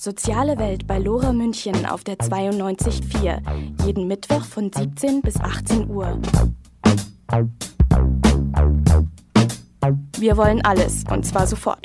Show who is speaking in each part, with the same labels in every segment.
Speaker 1: Soziale Welt bei Lora München auf der 92.4. Jeden Mittwoch von 17 bis 18 Uhr. Wir wollen alles und zwar sofort.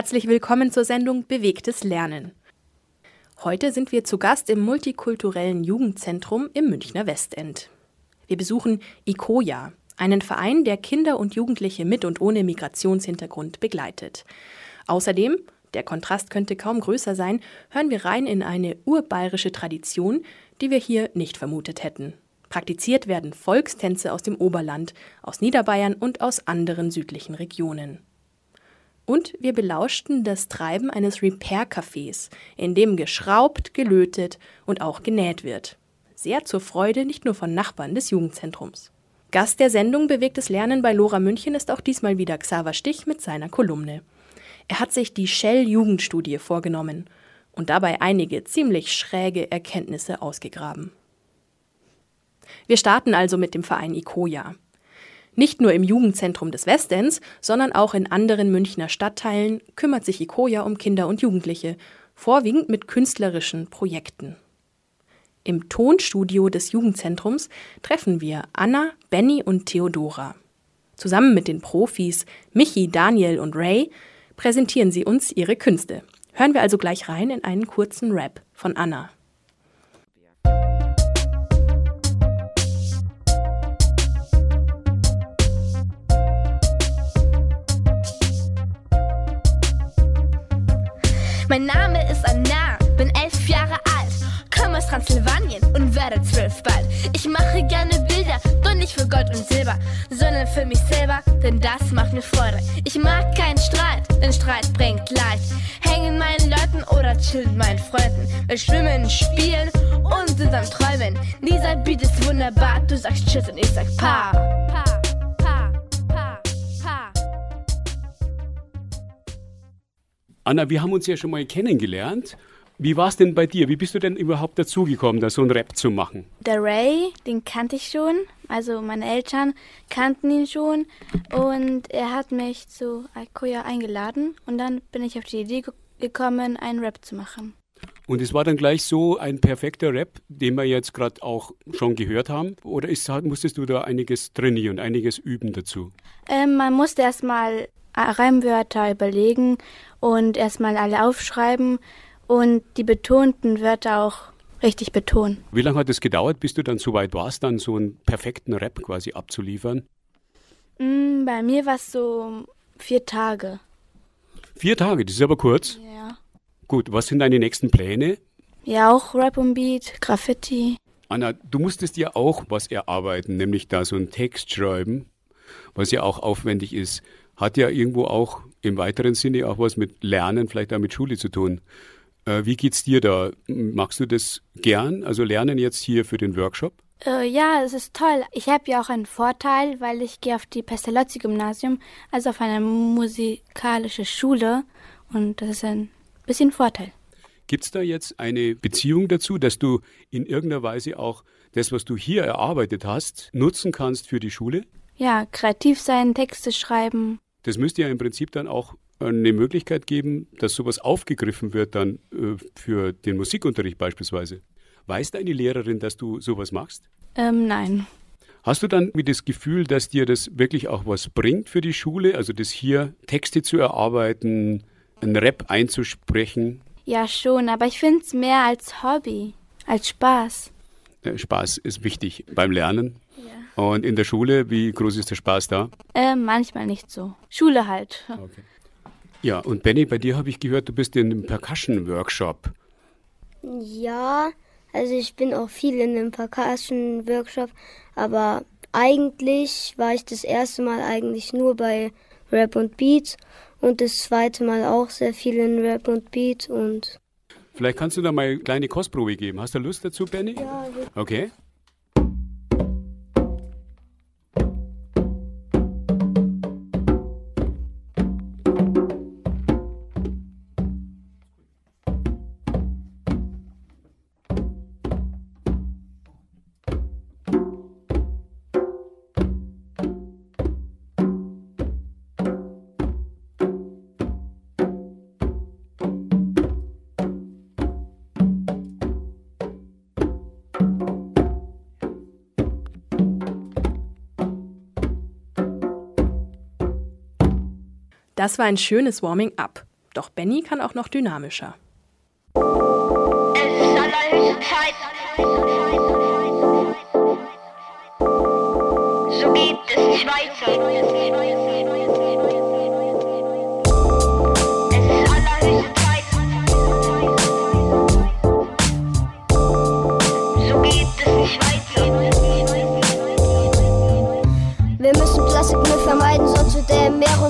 Speaker 1: Herzlich willkommen zur Sendung Bewegtes Lernen. Heute sind wir zu Gast im multikulturellen Jugendzentrum im Münchner Westend. Wir besuchen ICOJA, einen Verein, der Kinder und Jugendliche mit und ohne Migrationshintergrund begleitet. Außerdem, der Kontrast könnte kaum größer sein, hören wir rein in eine urbayerische Tradition, die wir hier nicht vermutet hätten. Praktiziert werden Volkstänze aus dem Oberland, aus Niederbayern und aus anderen südlichen Regionen. Und wir belauschten das Treiben eines Repair-Cafés, in dem geschraubt, gelötet und auch genäht wird. Sehr zur Freude nicht nur von Nachbarn des Jugendzentrums. Gast der Sendung Bewegtes Lernen bei Lora München ist auch diesmal wieder Xaver Stich mit seiner Kolumne. Er hat sich die Shell-Jugendstudie vorgenommen und dabei einige ziemlich schräge Erkenntnisse ausgegraben. Wir starten also mit dem Verein ICOJA. Nicht nur im Jugendzentrum des Westends, sondern auch in anderen Münchner Stadtteilen kümmert sich ICOJA um Kinder und Jugendliche, vorwiegend mit künstlerischen Projekten. Im Tonstudio des Jugendzentrums treffen wir Anna, Benny und Theodora. Zusammen mit den Profis Michi, Daniel und Ray präsentieren sie uns ihre Künste. Hören wir also gleich rein in einen kurzen Rap von Anna.
Speaker 2: Mein Name ist Anna, bin elf Jahre alt, komme aus Transsilvanien und werde zwölf bald. Ich mache gerne Bilder, doch nicht für Gold und Silber, sondern für mich selber, denn das macht mir Freude. Ich mag keinen Streit, denn Streit bringt Leid. Hängen meinen Leuten oder chillen meinen Freunden. Wir schwimmen, spielen und sind am Träumen. Dieser Beat ist wunderbar, du sagst Tschüss und ich sag Pa. pa.
Speaker 3: Anna, wir haben uns ja schon mal kennengelernt. Wie war es denn bei dir? Wie bist du denn überhaupt dazugekommen, da so einen Rap zu machen?
Speaker 4: Der Ray, den kannte ich schon. Also meine Eltern kannten ihn schon. Und er hat mich zu Alkoya eingeladen. Und dann bin ich auf die Idee gekommen, einen Rap zu machen.
Speaker 3: Und es war dann gleich so ein perfekter Rap, den wir jetzt gerade auch schon gehört haben? Oder ist, musstest du da einiges trainieren, einiges üben dazu?
Speaker 4: Ähm, man musste erstmal Reimwörter überlegen und erstmal alle aufschreiben und die betonten Wörter auch richtig betonen.
Speaker 3: Wie lange hat es gedauert, bis du dann so weit warst, dann so einen perfekten Rap quasi abzuliefern?
Speaker 4: Mm, bei mir war es so vier Tage.
Speaker 3: Vier Tage, das ist aber kurz.
Speaker 4: Ja.
Speaker 3: Gut, was sind deine nächsten Pläne?
Speaker 4: Ja, auch Rap und Beat, Graffiti.
Speaker 3: Anna, du musstest ja auch was erarbeiten, nämlich da so einen Text schreiben, was ja auch aufwendig ist hat ja irgendwo auch im weiteren Sinne auch was mit Lernen, vielleicht auch mit Schule zu tun. Äh, wie geht's dir da? Magst du das gern? Also lernen jetzt hier für den Workshop?
Speaker 4: Äh, ja, es ist toll. Ich habe ja auch einen Vorteil, weil ich gehe auf die Pestalozzi-Gymnasium, also auf eine musikalische Schule. Und das ist ein bisschen Vorteil.
Speaker 3: Gibt es da jetzt eine Beziehung dazu, dass du in irgendeiner Weise auch das, was du hier erarbeitet hast, nutzen kannst für die Schule?
Speaker 4: Ja, kreativ sein, Texte schreiben.
Speaker 3: Das müsste ja im Prinzip dann auch eine Möglichkeit geben, dass sowas aufgegriffen wird dann äh, für den Musikunterricht beispielsweise. Weiß deine Lehrerin, dass du sowas machst?
Speaker 4: Ähm, nein.
Speaker 3: Hast du dann wie das Gefühl, dass dir das wirklich auch was bringt für die Schule? Also das hier Texte zu erarbeiten, einen Rap einzusprechen?
Speaker 4: Ja, schon, aber ich finde es mehr als Hobby, als Spaß.
Speaker 3: Spaß ist wichtig beim Lernen. Und in der Schule, wie groß ist der Spaß da?
Speaker 4: Äh, manchmal nicht so. Schule halt.
Speaker 3: Okay. Ja, und Benny, bei dir habe ich gehört, du bist in einem Percussion-Workshop.
Speaker 5: Ja, also ich bin auch viel in einem Percussion-Workshop, aber eigentlich war ich das erste Mal eigentlich nur bei Rap und Beat und das zweite Mal auch sehr viel in Rap und Beat und
Speaker 3: Vielleicht kannst du da mal eine kleine Kostprobe geben. Hast du Lust dazu, Benny?
Speaker 5: ja,
Speaker 3: Okay.
Speaker 1: Das war ein schönes Warming-up. Doch Benny kann auch noch dynamischer.
Speaker 2: Es ist Zeit. So geht es weiter.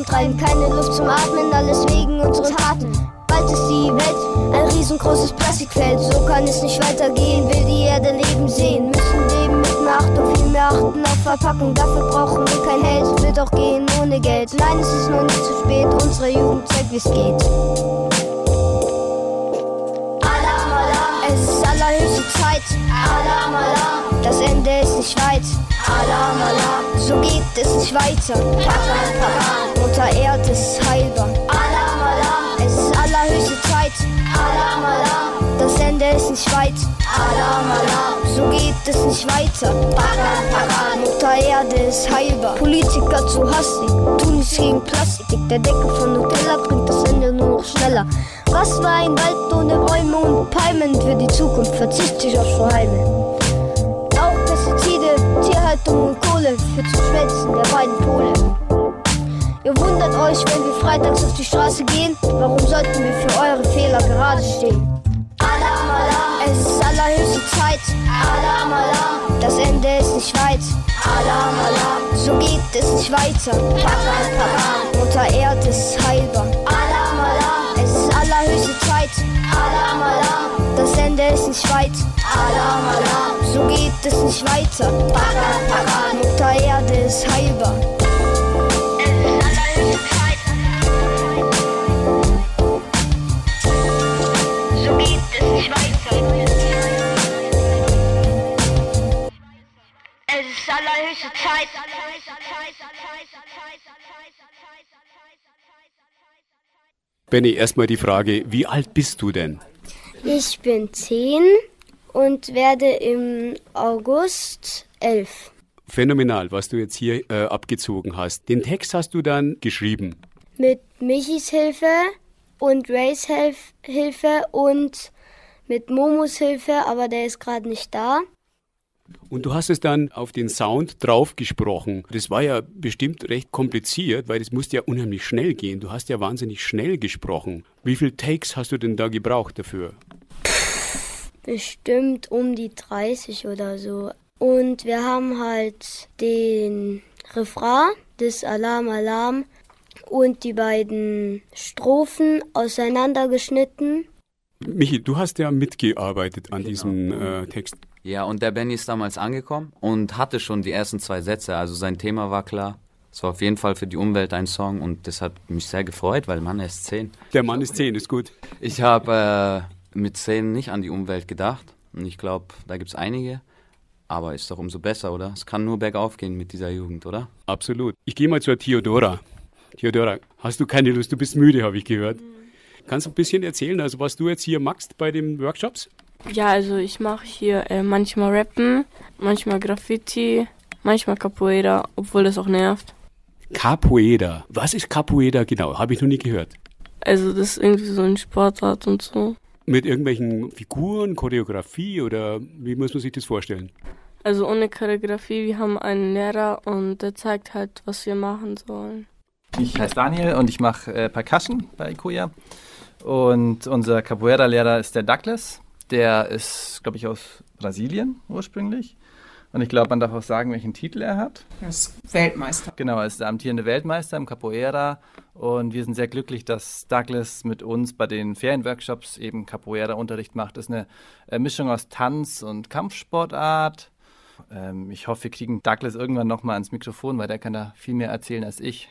Speaker 5: Rumtreiben. Keine Luft zum Atmen, alles wegen unseren Taten. Bald ist die Welt ein riesengroßes Plastikfeld. So kann es nicht weitergehen, will die Erde leben sehen. Müssen leben mit mehr Achtung, viel mehr achten auf Verpackung. Dafür brauchen wir kein Held, wird auch gehen ohne Geld. Nein, es ist noch nicht zu spät, unsere Jugend zeigt, wie es geht. Alarm, Alarm, es ist allerhöchste Zeit. Alarm, Alarm, das Ende ist nicht weit. Alarm, Alarm, so geht es nicht weiter. Packern, packern, Mutter Erde ist heilbar. Alarm, Alarm, es ist allerhöchste Zeit. Alarm, Alarm, das Ende ist nicht weit. Alarm, Alarm, so geht es nicht weiter. Packern, packern, Mutter Erde ist heilbar. Politiker zu hastig, tun nichts gegen Plastik. Der Deckel von Nutella bringt das Ende nur noch schneller. Was war ein Wald ohne Bäume und Palmen? Für die Zukunft verzichte ich auf Strohhalme. Tierhaltung und Kohle führt zum Schmelzen der beiden Pole. Ihr wundert euch, wenn wir freitags auf die Straße gehen, warum sollten wir für eure Fehler gerade stehen? Alarm, Alarm, es ist allerhöchste Zeit. Alarm, Alarm, das Ende ist nicht weit. Alarm, Alarm, so geht es nicht weiter. Packern, packern, Mutter Erde ist heilbar. Das Ende ist nicht weit. Alarm, Alarm, so geht es nicht weiter. Packern, packern, Mutter Erde ist heilbar.
Speaker 2: So geht es nicht weiter. Es ist allerhöchste Zeit.
Speaker 3: Benny, erstmal die Frage, wie alt bist du denn?
Speaker 5: Ich bin zehn und werde im August elf.
Speaker 3: Phänomenal, was du jetzt hier äh, abgezogen hast. Den Text hast du dann geschrieben.
Speaker 5: Mit Michis Hilfe und Rays Hilf Hilfe und mit Momos Hilfe, aber der ist gerade nicht da.
Speaker 3: Und du hast es dann auf den Sound draufgesprochen. Das war ja bestimmt recht kompliziert, weil das musste ja unheimlich schnell gehen. Du hast ja wahnsinnig schnell gesprochen. Wie viele Takes hast du denn da gebraucht dafür?
Speaker 5: Bestimmt um die 30 oder so. Und wir haben halt den Refrain, das Alarm, Alarm und die beiden Strophen auseinandergeschnitten.
Speaker 3: Michi, du hast ja mitgearbeitet an diesem äh, Text.
Speaker 6: Ja, und der Benny ist damals angekommen und hatte schon die ersten zwei Sätze. Also sein Thema war klar. Es war auf jeden Fall für die Umwelt ein Song und das hat mich sehr gefreut, weil Mann, er ist zehn.
Speaker 3: Der Mann ist zehn, ist gut.
Speaker 6: Ich habe äh, mit zehn nicht an die Umwelt gedacht und ich glaube, da gibt es einige. Aber ist doch umso besser, oder? Es kann nur bergauf gehen mit dieser Jugend, oder?
Speaker 3: Absolut. Ich gehe mal zur Theodora. Theodora, hast du keine Lust? Du bist müde, habe ich gehört. Kannst du ein bisschen erzählen, also was du jetzt hier machst bei den Workshops?
Speaker 7: Ja, also ich mache hier äh, manchmal Rappen, manchmal Graffiti, manchmal Capoeira, obwohl das auch nervt.
Speaker 3: Capoeira. Was ist Capoeira genau? Habe ich noch nie gehört.
Speaker 7: Also das ist irgendwie so ein Sportart und so.
Speaker 3: Mit irgendwelchen Figuren, Choreografie oder wie muss man sich das vorstellen?
Speaker 7: Also ohne Choreografie, wir haben einen Lehrer und der zeigt halt, was wir machen sollen.
Speaker 8: Ich heiße Daniel und ich mache äh, Percussion bei Ikuya. Und unser Capoeira-Lehrer ist der Douglas. Der ist, glaube ich, aus Brasilien ursprünglich. Und ich glaube, man darf auch sagen, welchen Titel er hat.
Speaker 9: Er ist Weltmeister.
Speaker 8: Genau, er ist der amtierende Weltmeister im Capoeira. Und wir sind sehr glücklich, dass Douglas mit uns bei den Ferienworkshops eben Capoeira-Unterricht macht. Das ist eine äh, Mischung aus Tanz und Kampfsportart. Ähm, ich hoffe, wir kriegen Douglas irgendwann nochmal ans Mikrofon, weil der kann da viel mehr erzählen als ich.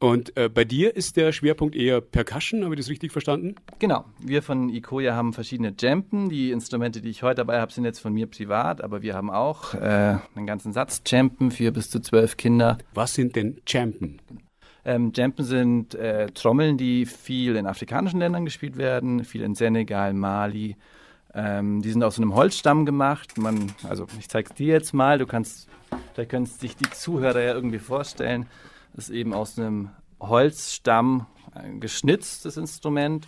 Speaker 3: Und äh, bei dir ist der Schwerpunkt eher Percussion, habe ich das richtig verstanden?
Speaker 8: Genau. Wir von Ikoya haben verschiedene Jampen. Die Instrumente, die ich heute dabei habe, sind jetzt von mir privat, aber wir haben auch äh, einen ganzen Satz Jampen für bis zu zwölf Kinder.
Speaker 3: Was sind denn Jampen?
Speaker 8: Ähm, Jampen sind äh, Trommeln, die viel in afrikanischen Ländern gespielt werden, viel in Senegal, Mali. Ähm, die sind aus einem Holzstamm gemacht. Man, also ich zeige es dir jetzt mal. Du kannst, vielleicht können sich die Zuhörer ja irgendwie vorstellen ist eben aus einem Holzstamm ein geschnitztes Instrument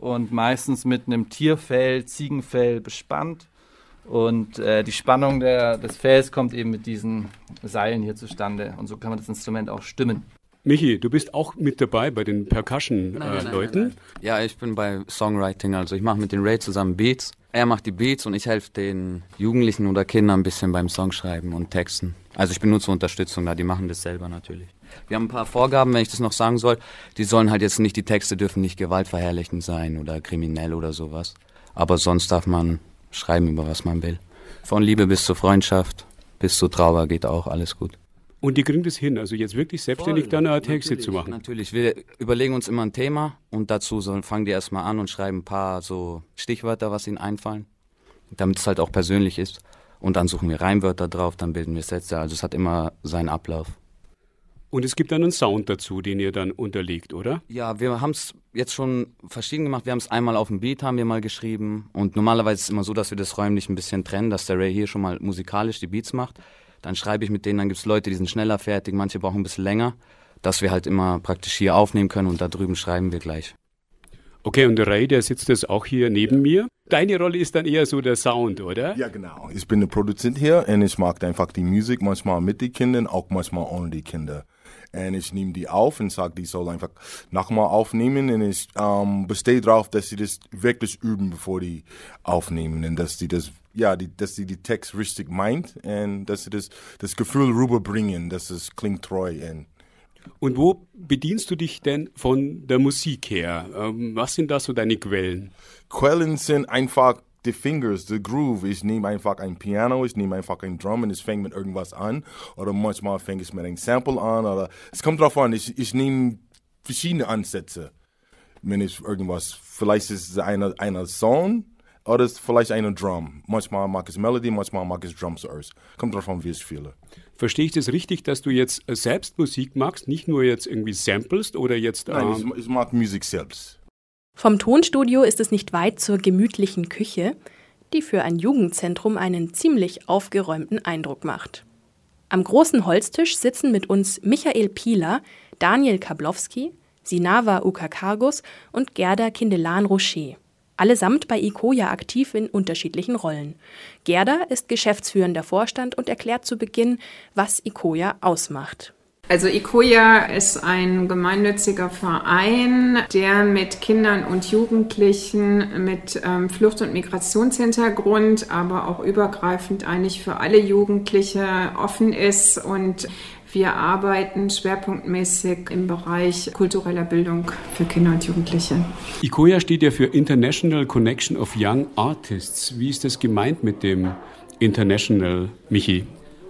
Speaker 8: und meistens mit einem Tierfell, Ziegenfell bespannt. Und äh, die Spannung der, des Fells kommt eben mit diesen Seilen hier zustande. Und so kann man das Instrument auch stimmen.
Speaker 3: Michi, du bist auch mit dabei bei den Percussion-Leuten.
Speaker 6: Äh, ja, ich bin bei Songwriting, also ich mache mit den Ray zusammen Beats. Er macht die Beats und ich helfe den Jugendlichen oder Kindern ein bisschen beim Songschreiben und Texten. Also ich bin nur zur Unterstützung da, die machen das selber natürlich. Wir haben ein paar Vorgaben, wenn ich das noch sagen soll. Die sollen halt jetzt nicht, die Texte dürfen nicht gewaltverherrlichend sein oder kriminell oder sowas. Aber sonst darf man schreiben, über was man will. Von Liebe bis zur Freundschaft, bis zur Trauer geht auch alles gut.
Speaker 3: Und die kriegen das hin, also jetzt wirklich selbstständig Voll, dann Texte zu machen.
Speaker 6: Natürlich, wir überlegen uns immer ein Thema und dazu sollen, fangen die erstmal an und schreiben ein paar so Stichwörter, was ihnen einfallen, damit es halt auch persönlich ist. Und dann suchen wir Reimwörter drauf, dann bilden wir Sätze. Also es hat immer seinen Ablauf.
Speaker 3: Und es gibt dann einen Sound dazu, den ihr dann unterlegt, oder?
Speaker 6: Ja, wir haben es jetzt schon verschieden gemacht. Wir haben es einmal auf dem Beat, haben wir mal geschrieben. Und normalerweise ist es immer so, dass wir das räumlich ein bisschen trennen, dass der Ray hier schon mal musikalisch die Beats macht. Dann schreibe ich mit denen, dann gibt es Leute, die sind schneller fertig, manche brauchen ein bisschen länger, dass wir halt immer praktisch hier aufnehmen können und da drüben schreiben wir gleich.
Speaker 3: Okay, und der Ray, der sitzt jetzt auch hier neben mir. Deine Rolle ist dann eher so der Sound, oder?
Speaker 10: Ja, genau. Ich bin der Produzent hier und ich mag einfach die Musik manchmal mit den Kindern, auch manchmal ohne die Kinder. Und ich nehme die auf und sage, die soll einfach nochmal aufnehmen. Und ich ähm, bestehe darauf, dass sie das wirklich üben, bevor die aufnehmen. Und dass sie das, ja, die, dass sie die Text richtig meint und dass sie das, das Gefühl rüberbringen, dass es klingt treu. Und
Speaker 3: und wo bedienst du dich denn von der Musik her? Ähm, was sind da so deine Quellen?
Speaker 10: Quellen sind einfach die Fingers, the Groove. Ich nehme einfach ein Piano, ich nehme einfach ein Drum und es fängt mit irgendwas an. Oder manchmal fängt es mit einem Sample an. Oder es kommt drauf an, ich, ich nehme verschiedene Ansätze. Wenn ich irgendwas, vielleicht ist es eine, eine Song oder vielleicht eine Drum. Manchmal mag ich Melody, manchmal mag ich Drum zuerst. Kommt drauf an, wie ich spiele.
Speaker 3: Verstehe ich das richtig, dass du jetzt selbst Musik magst, nicht nur jetzt irgendwie samplest oder jetzt.
Speaker 10: Nein, ähm ich, ich mag Musik selbst.
Speaker 1: Vom Tonstudio ist es nicht weit zur gemütlichen Küche, die für ein Jugendzentrum einen ziemlich aufgeräumten Eindruck macht. Am großen Holztisch sitzen mit uns Michael Pieler, Daniel Kablowski, Sinava Ukakargus und Gerda Kindelan-Rocher. Allesamt bei ICOJA aktiv in unterschiedlichen Rollen. Gerda ist geschäftsführender Vorstand und erklärt zu Beginn, was ICOJA ausmacht.
Speaker 9: Also ICOJA ist ein gemeinnütziger Verein, der mit Kindern und Jugendlichen mit ähm, Flucht- und Migrationshintergrund, aber auch übergreifend eigentlich für alle Jugendliche offen ist und wir arbeiten schwerpunktmäßig im Bereich kultureller Bildung für Kinder und Jugendliche.
Speaker 3: ICOJA steht ja für International Connection of Young Artists. Wie ist das gemeint mit dem International, Michi?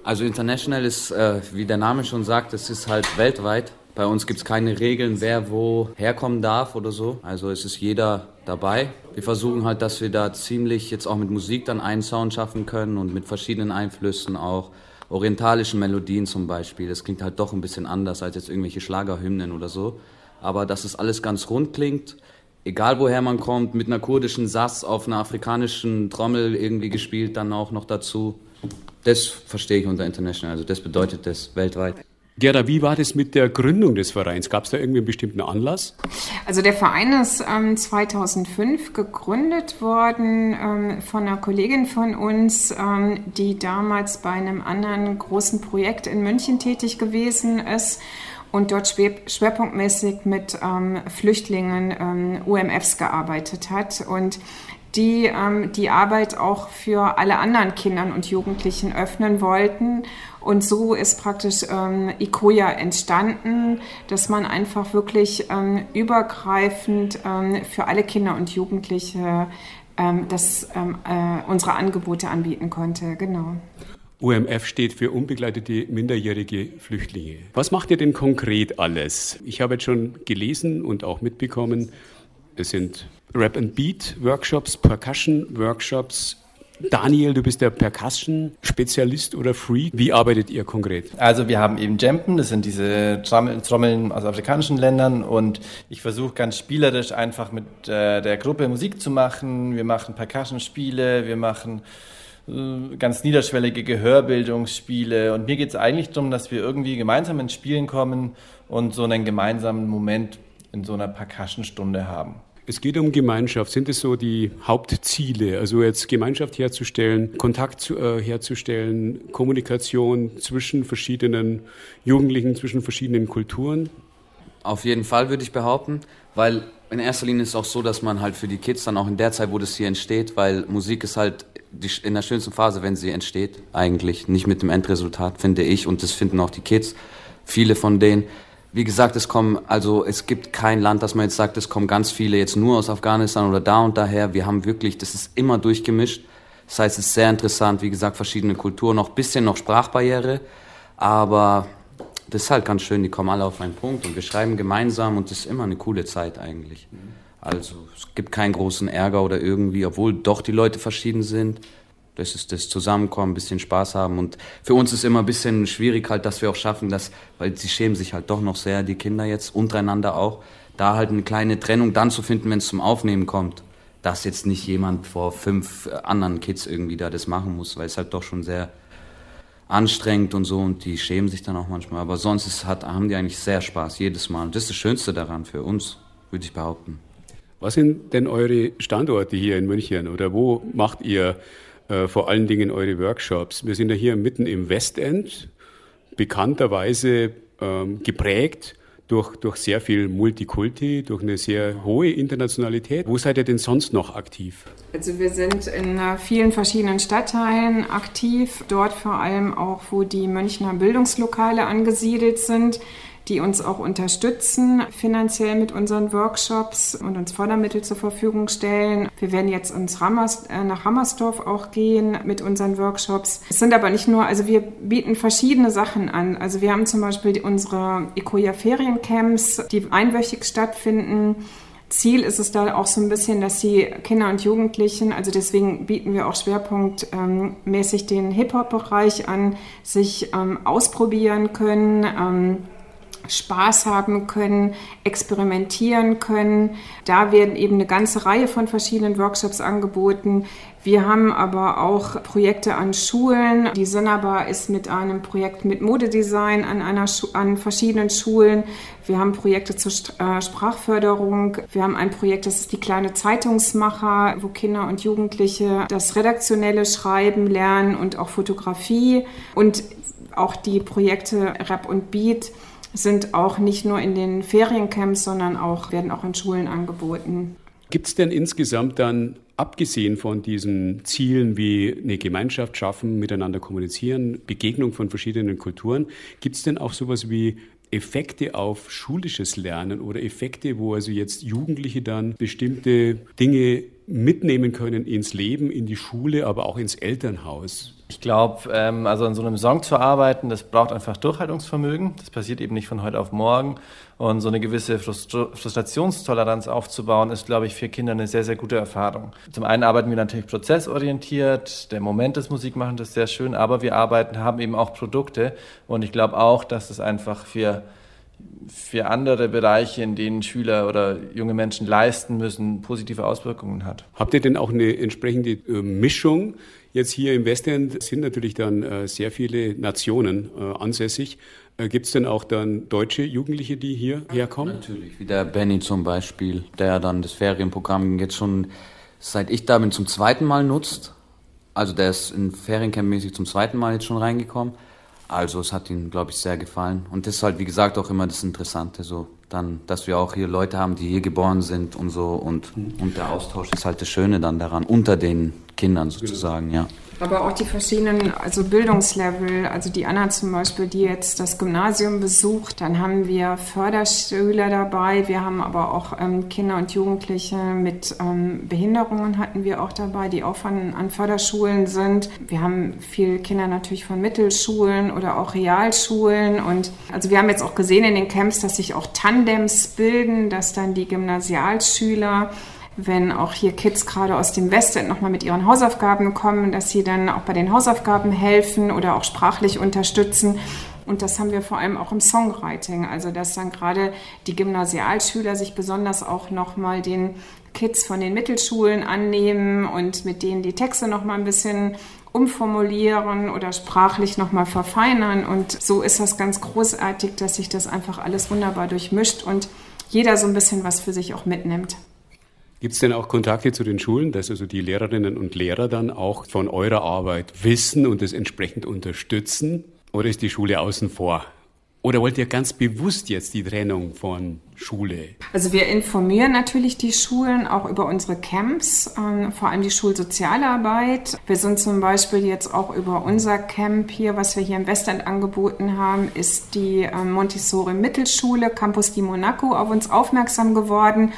Speaker 6: Also international ist, äh, wie der Name schon sagt, es ist halt weltweit. Bei uns gibt es keine Regeln, wer wo herkommen darf oder so. Also es ist jeder dabei. Wir versuchen halt, dass wir da ziemlich jetzt auch mit Musik dann einen Sound schaffen können und mit verschiedenen Einflüssen auch orientalischen Melodien zum Beispiel. Das klingt halt doch ein bisschen anders als jetzt irgendwelche Schlagerhymnen oder so. Aber dass es alles ganz rund klingt, egal woher man kommt, mit einer kurdischen Sass auf einer afrikanischen Trommel irgendwie gespielt, dann auch noch dazu. Das verstehe ich unter International, also das bedeutet das weltweit.
Speaker 3: Gerda, wie war das mit der Gründung des Vereins? Gab es da irgendwie einen bestimmten Anlass?
Speaker 9: Also der Verein ist ähm, 2005 gegründet worden ähm, von einer Kollegin von uns, ähm, die damals bei einem anderen großen Projekt in München tätig gewesen ist und dort schwerpunktmäßig mit ähm, Flüchtlingen, ähm, UMFs gearbeitet hat. Und die ähm, die Arbeit auch für alle anderen Kindern und Jugendlichen öffnen wollten. Und so ist praktisch ähm, ICOIA entstanden, dass man einfach wirklich ähm, übergreifend ähm, für alle Kinder und Jugendliche ähm, das, ähm, äh, unsere Angebote anbieten konnte. Genau.
Speaker 3: UMF steht für unbegleitete minderjährige Flüchtlinge. Was macht ihr denn konkret alles? Ich habe jetzt schon gelesen und auch mitbekommen, es sind Rap and Beat Workshops, Percussion Workshops. Daniel, du bist der Percussion-Spezialist oder Freak. Wie arbeitet ihr konkret?
Speaker 8: Also wir haben eben Jampen, das sind diese Trommeln aus afrikanischen Ländern und ich versuche ganz spielerisch einfach mit äh, der Gruppe Musik zu machen. Wir machen Percussion-Spiele, wir machen äh, ganz niederschwellige Gehörbildungsspiele und mir geht es eigentlich darum, dass wir irgendwie gemeinsam ins Spielen kommen und so einen gemeinsamen Moment in so einer Percussion-Stunde haben.
Speaker 3: Es geht um Gemeinschaft. Sind es so die Hauptziele? Also jetzt Gemeinschaft herzustellen, Kontakt zu, äh, herzustellen, Kommunikation zwischen verschiedenen Jugendlichen, zwischen verschiedenen Kulturen?
Speaker 6: Auf jeden Fall würde ich behaupten, weil in erster Linie ist es auch so, dass man halt für die Kids dann auch in der Zeit, wo das hier entsteht, weil Musik ist halt die, in der schönsten Phase, wenn sie entsteht, eigentlich nicht mit dem Endresultat, finde ich, und das finden auch die Kids, viele von denen. Wie gesagt, es kommen, also es gibt kein Land, das man jetzt sagt, es kommen ganz viele jetzt nur aus Afghanistan oder da und daher. Wir haben wirklich, das ist immer durchgemischt. Das heißt, es ist sehr interessant, wie gesagt, verschiedene Kulturen, noch ein bisschen noch Sprachbarriere, aber das ist halt ganz schön, die kommen alle auf einen Punkt und wir schreiben gemeinsam und das ist immer eine coole Zeit eigentlich. Also es gibt keinen großen Ärger oder irgendwie, obwohl doch die Leute verschieden sind. Das ist das Zusammenkommen, ein bisschen Spaß haben. Und für uns ist immer ein bisschen schwierig halt, dass wir auch schaffen, dass, weil sie schämen sich halt doch noch sehr, die Kinder jetzt, untereinander auch, da halt eine kleine Trennung dann zu finden, wenn es zum Aufnehmen kommt. Dass jetzt nicht jemand vor fünf anderen Kids irgendwie da das machen muss, weil es halt doch schon sehr anstrengend und so und die schämen sich dann auch manchmal. Aber sonst ist, hat, haben die eigentlich sehr Spaß jedes Mal. Und das ist das Schönste daran für uns, würde ich behaupten.
Speaker 3: Was sind denn eure Standorte hier in München oder wo macht ihr äh, vor allen Dingen eure Workshops. Wir sind ja hier mitten im Westend, bekannterweise ähm, geprägt durch, durch sehr viel Multikulti, durch eine sehr hohe Internationalität. Wo seid ihr denn sonst noch aktiv?
Speaker 9: Also wir sind in äh, vielen verschiedenen Stadtteilen aktiv, dort vor allem auch, wo die Münchner Bildungslokale angesiedelt sind die uns auch unterstützen finanziell mit unseren Workshops und uns Fördermittel zur Verfügung stellen. Wir werden jetzt ins Rammers, äh, nach Hammersdorf auch gehen mit unseren Workshops. Es sind aber nicht nur, also wir bieten verschiedene Sachen an. Also wir haben zum Beispiel unsere Ecoia Feriencamps, die einwöchig stattfinden. Ziel ist es da auch so ein bisschen, dass die Kinder und Jugendlichen, also deswegen bieten wir auch schwerpunktmäßig ähm, den Hip-Hop-Bereich an, sich ähm, ausprobieren können, ähm, Spaß haben können, experimentieren können. Da werden eben eine ganze Reihe von verschiedenen Workshops angeboten. Wir haben aber auch Projekte an Schulen. Die Sinnerbar ist mit einem Projekt mit Modedesign an, einer an verschiedenen Schulen. Wir haben Projekte zur äh, Sprachförderung. Wir haben ein Projekt, das ist die kleine Zeitungsmacher, wo Kinder und Jugendliche das redaktionelle Schreiben lernen und auch Fotografie. Und auch die Projekte Rap und Beat sind auch nicht nur in den Feriencamps, sondern auch, werden auch in Schulen angeboten.
Speaker 3: Gibt es denn insgesamt dann, abgesehen von diesen Zielen wie eine Gemeinschaft schaffen, miteinander kommunizieren, Begegnung von verschiedenen Kulturen, gibt es denn auch sowas wie Effekte auf schulisches Lernen oder Effekte, wo also jetzt Jugendliche dann bestimmte Dinge mitnehmen können ins Leben, in die Schule, aber auch ins Elternhaus?
Speaker 8: Ich glaube, ähm, also an so einem Song zu arbeiten, das braucht einfach Durchhaltungsvermögen. Das passiert eben nicht von heute auf morgen. Und so eine gewisse Frustr Frustrationstoleranz aufzubauen, ist, glaube ich, für Kinder eine sehr, sehr gute Erfahrung. Zum einen arbeiten wir natürlich prozessorientiert. Der Moment des Musikmachens ist sehr schön, aber wir arbeiten, haben eben auch Produkte. Und ich glaube auch, dass es einfach für für andere Bereiche, in denen Schüler oder junge Menschen leisten müssen, positive Auswirkungen hat.
Speaker 3: Habt ihr denn auch eine entsprechende äh, Mischung? Jetzt hier im Westend sind natürlich dann äh, sehr viele Nationen äh, ansässig. Gibt es denn auch dann deutsche Jugendliche, die hier herkommen?
Speaker 6: Natürlich, wie der Benny zum Beispiel, der dann das Ferienprogramm jetzt schon, seit ich da bin, zum zweiten Mal nutzt. Also der ist in Feriencamp mäßig zum zweiten Mal jetzt schon reingekommen. Also es hat ihm, glaube ich, sehr gefallen. Und das ist halt, wie gesagt, auch immer das Interessante, so dann, dass wir auch hier Leute haben, die hier geboren sind und so. Und, und der Austausch ist halt das Schöne dann daran, unter den Kindern sozusagen, ja.
Speaker 9: Aber auch die verschiedenen, also Bildungslevel, also die Anna zum Beispiel, die jetzt das Gymnasium besucht, dann haben wir Förderschüler dabei, wir haben aber auch ähm, Kinder und Jugendliche mit ähm, Behinderungen hatten wir auch dabei, die auch von, an Förderschulen sind. Wir haben viele Kinder natürlich von Mittelschulen oder auch Realschulen und also wir haben jetzt auch gesehen in den Camps, dass sich auch Tandems bilden, dass dann die Gymnasialschüler wenn auch hier Kids gerade aus dem Westen nochmal mit ihren Hausaufgaben kommen, dass sie dann auch bei den Hausaufgaben helfen oder auch sprachlich unterstützen. Und das haben wir vor allem auch im Songwriting, also dass dann gerade die Gymnasialschüler sich besonders auch nochmal den Kids von den Mittelschulen annehmen und mit denen die Texte nochmal ein bisschen umformulieren oder sprachlich nochmal verfeinern. Und so ist das ganz großartig, dass sich das einfach alles wunderbar durchmischt und jeder so ein bisschen was für sich auch mitnimmt.
Speaker 3: Gibt es denn auch Kontakte zu den Schulen, dass also die Lehrerinnen und Lehrer dann auch von eurer Arbeit wissen und es entsprechend unterstützen? Oder ist die Schule außen vor? Oder wollt ihr ganz bewusst jetzt die Trennung von Schule?
Speaker 9: Also wir informieren natürlich die Schulen auch über unsere Camps, ähm, vor allem die Schulsozialarbeit. Wir sind zum Beispiel jetzt auch über unser Camp hier, was wir hier im Westend angeboten haben, ist die ähm, Montessori Mittelschule Campus di Monaco auf uns aufmerksam geworden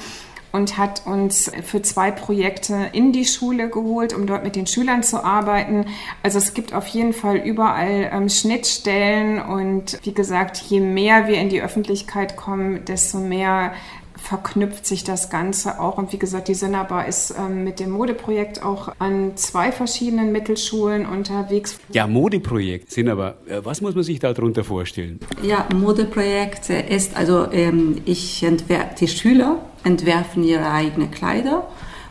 Speaker 9: und hat uns für zwei Projekte in die Schule geholt, um dort mit den Schülern zu arbeiten. Also es gibt auf jeden Fall überall ähm, Schnittstellen und wie gesagt, je mehr wir in die Öffentlichkeit kommen, desto mehr verknüpft sich das Ganze auch. Und wie gesagt, die Sinaba ist ähm, mit dem Modeprojekt auch an zwei verschiedenen Mittelschulen unterwegs.
Speaker 3: Ja, Modeprojekt sind aber, äh, was muss man sich darunter vorstellen?
Speaker 11: Ja, Modeprojekt ist also, ähm, ich entwerfe, die Schüler entwerfen ihre eigenen Kleider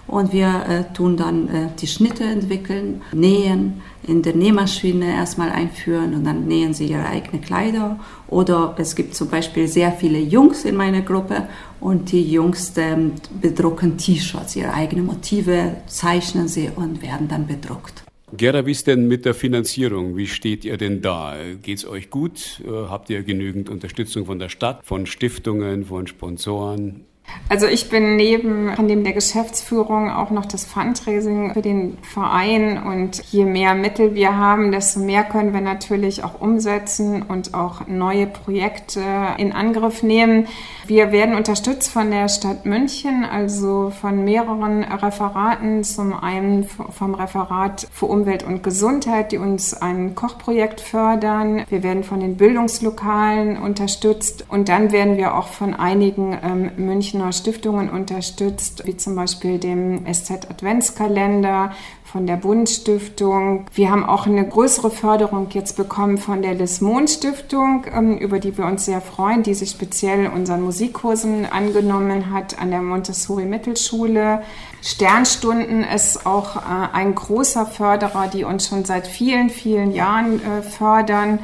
Speaker 11: und wir äh, tun dann äh, die Schnitte entwickeln, nähen, in der Nähmaschine erstmal einführen und dann nähen sie ihre eigenen Kleider. Oder es gibt zum Beispiel sehr viele Jungs in meiner Gruppe und die Jungs ähm, bedrucken T-Shirts, ihre eigenen Motive, zeichnen sie und werden dann bedruckt.
Speaker 3: Gera, wie ist denn mit der Finanzierung? Wie steht ihr denn da? Geht es euch gut? Äh, habt ihr genügend Unterstützung von der Stadt, von Stiftungen, von Sponsoren?
Speaker 9: Also ich bin neben, neben der Geschäftsführung auch noch das Fundraising für den Verein und je mehr Mittel wir haben, desto mehr können wir natürlich auch umsetzen und auch neue Projekte in Angriff nehmen. Wir werden unterstützt von der Stadt München, also von mehreren Referaten. Zum einen vom Referat für Umwelt und Gesundheit, die uns ein Kochprojekt fördern. Wir werden von den Bildungslokalen unterstützt und dann werden wir auch von einigen ähm, Münchner Stiftungen unterstützt, wie zum Beispiel dem SZ Adventskalender von der Bundstiftung. Wir haben auch eine größere Förderung jetzt bekommen von der Lismon Stiftung, ähm, über die wir uns sehr freuen, die sich speziell unseren Musikkursen angenommen hat an der Montessori Mittelschule. Sternstunden ist auch äh, ein großer Förderer, die uns schon seit vielen, vielen Jahren äh, fördern.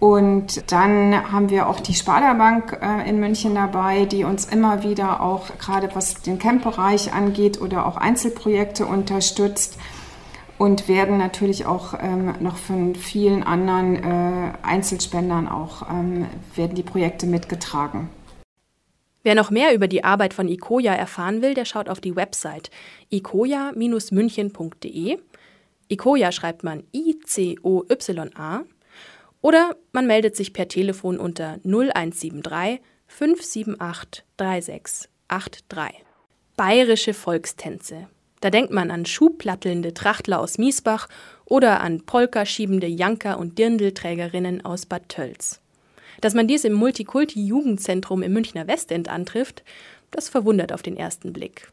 Speaker 9: Und dann haben wir auch die Sparda Bank äh, in München dabei, die uns immer wieder auch gerade was den Camp-Bereich angeht oder auch Einzelprojekte unterstützt und werden natürlich auch ähm, noch von vielen anderen äh, Einzelspendern auch ähm, werden die Projekte mitgetragen.
Speaker 1: Wer noch mehr über die Arbeit von ICOJA erfahren will, der schaut auf die Website icoja-münchen.de. ICOJA schreibt man I-C-O-Y-A oder man meldet sich per Telefon unter 0173 578 3683. Bayerische Volkstänze. Da denkt man an schuhplattelnde Trachtler aus Miesbach oder an Polka-schiebende Janker und Dirndlträgerinnen aus Bad Tölz. Dass man dies im Multikulti-Jugendzentrum im Münchner Westend antrifft, das verwundert auf den ersten Blick.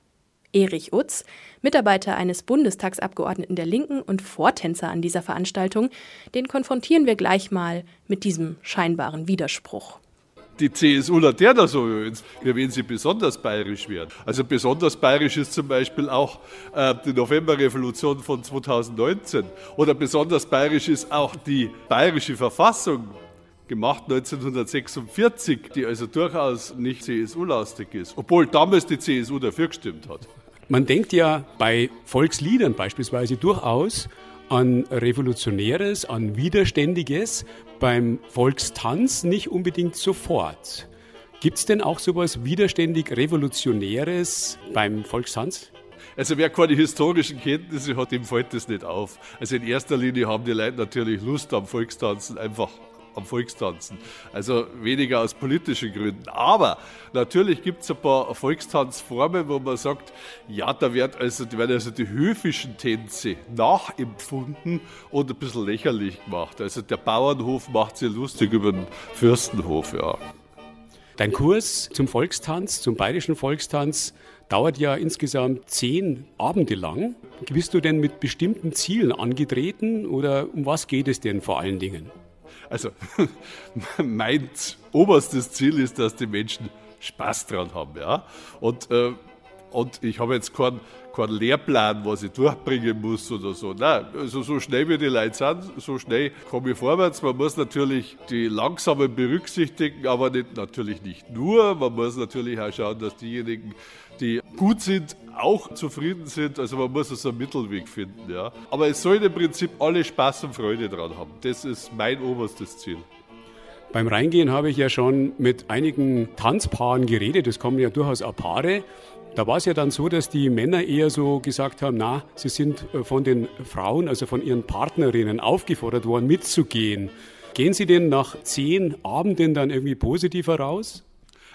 Speaker 1: Erich Utz, Mitarbeiter eines Bundestagsabgeordneten der Linken und Vortänzer an dieser Veranstaltung, den konfrontieren wir gleich mal mit diesem scheinbaren Widerspruch.
Speaker 12: die CSU-Laterner so wenn sie besonders bayerisch werden. Also besonders bayerisch ist zum Beispiel auch äh, die Novemberrevolution von 2019 oder besonders bayerisch ist auch die bayerische Verfassung gemacht 1946, die also durchaus nicht CSU-lastig ist, obwohl damals die CSU dafür gestimmt hat.
Speaker 3: Man denkt ja bei Volksliedern beispielsweise durchaus an Revolutionäres, an Widerständiges, beim Volkstanz nicht unbedingt sofort. Gibt es denn auch sowas widerständig Revolutionäres beim Volkstanz?
Speaker 12: Also wer keine historischen Kenntnisse hat, dem fällt das nicht auf. Also in erster Linie haben die Leute natürlich Lust am Volkstanzen, einfach am Volkstanzen. Also weniger aus politischen Gründen. Aber natürlich gibt es ein paar Volkstanzformen, wo man sagt, ja, da wird also, werden also die höfischen Tänze nachempfunden und ein bisschen lächerlich gemacht. Also der Bauernhof macht sich lustig über den Fürstenhof, ja.
Speaker 3: Dein Kurs zum Volkstanz, zum bayerischen Volkstanz, dauert ja insgesamt zehn Abende lang. Bist du denn mit bestimmten Zielen angetreten oder um was geht es denn vor allen Dingen?
Speaker 12: Also mein oberstes Ziel ist, dass die Menschen Spaß dran haben. Ja? Und, äh, und ich habe jetzt keinen kein Lehrplan, was ich durchbringen muss oder so. Nein, also so schnell wie die Leute sind, so schnell komme ich vorwärts. Man muss natürlich die Langsamen berücksichtigen, aber nicht, natürlich nicht nur. Man muss natürlich auch schauen, dass diejenigen, die gut sind, auch zufrieden sind. Also man muss also einen Mittelweg finden. Ja. Aber es sollen im Prinzip alle Spaß und Freude dran haben. Das ist mein oberstes Ziel.
Speaker 3: Beim Reingehen habe ich ja schon mit einigen Tanzpaaren geredet. Es kommen ja durchaus auch Paare. Da war es ja dann so, dass die Männer eher so gesagt haben, na, sie sind äh, von den Frauen, also von ihren Partnerinnen aufgefordert worden, mitzugehen. Gehen Sie denn nach zehn Abenden dann irgendwie positiv heraus?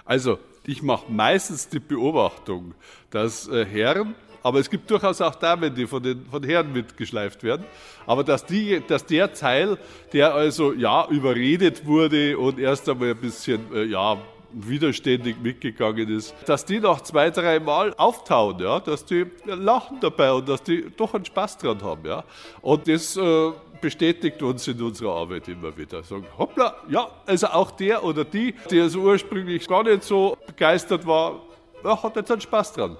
Speaker 12: Also, ich mache meistens die Beobachtung, dass äh, Herren, aber es gibt durchaus auch Damen, die von den von Herren mitgeschleift werden, aber dass, die, dass der Teil, der also ja überredet wurde und erst einmal ein bisschen äh, ja widerständig mitgegangen ist, dass die noch zwei, drei Mal auftauen, ja, dass die lachen dabei und dass die doch einen Spaß dran haben, ja. Und das äh, bestätigt uns in unserer Arbeit immer wieder. Sagen, hoppla, ja, also auch der oder die, der so ursprünglich gar nicht so begeistert war, hat jetzt einen Spaß dran.